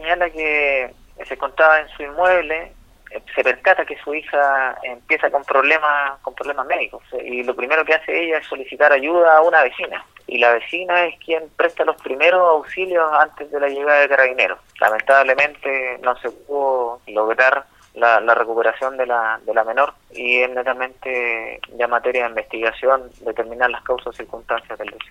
señala que se contaba en su inmueble, eh, se percata que su hija empieza con problemas con problemas médicos eh, y lo primero que hace ella es solicitar ayuda a una vecina y la vecina es quien presta los primeros auxilios antes de la llegada de carabineros. Lamentablemente no se pudo lograr la, la, recuperación de la, de la menor y es netamente ya materia de investigación determinar las causas y circunstancias del desastre.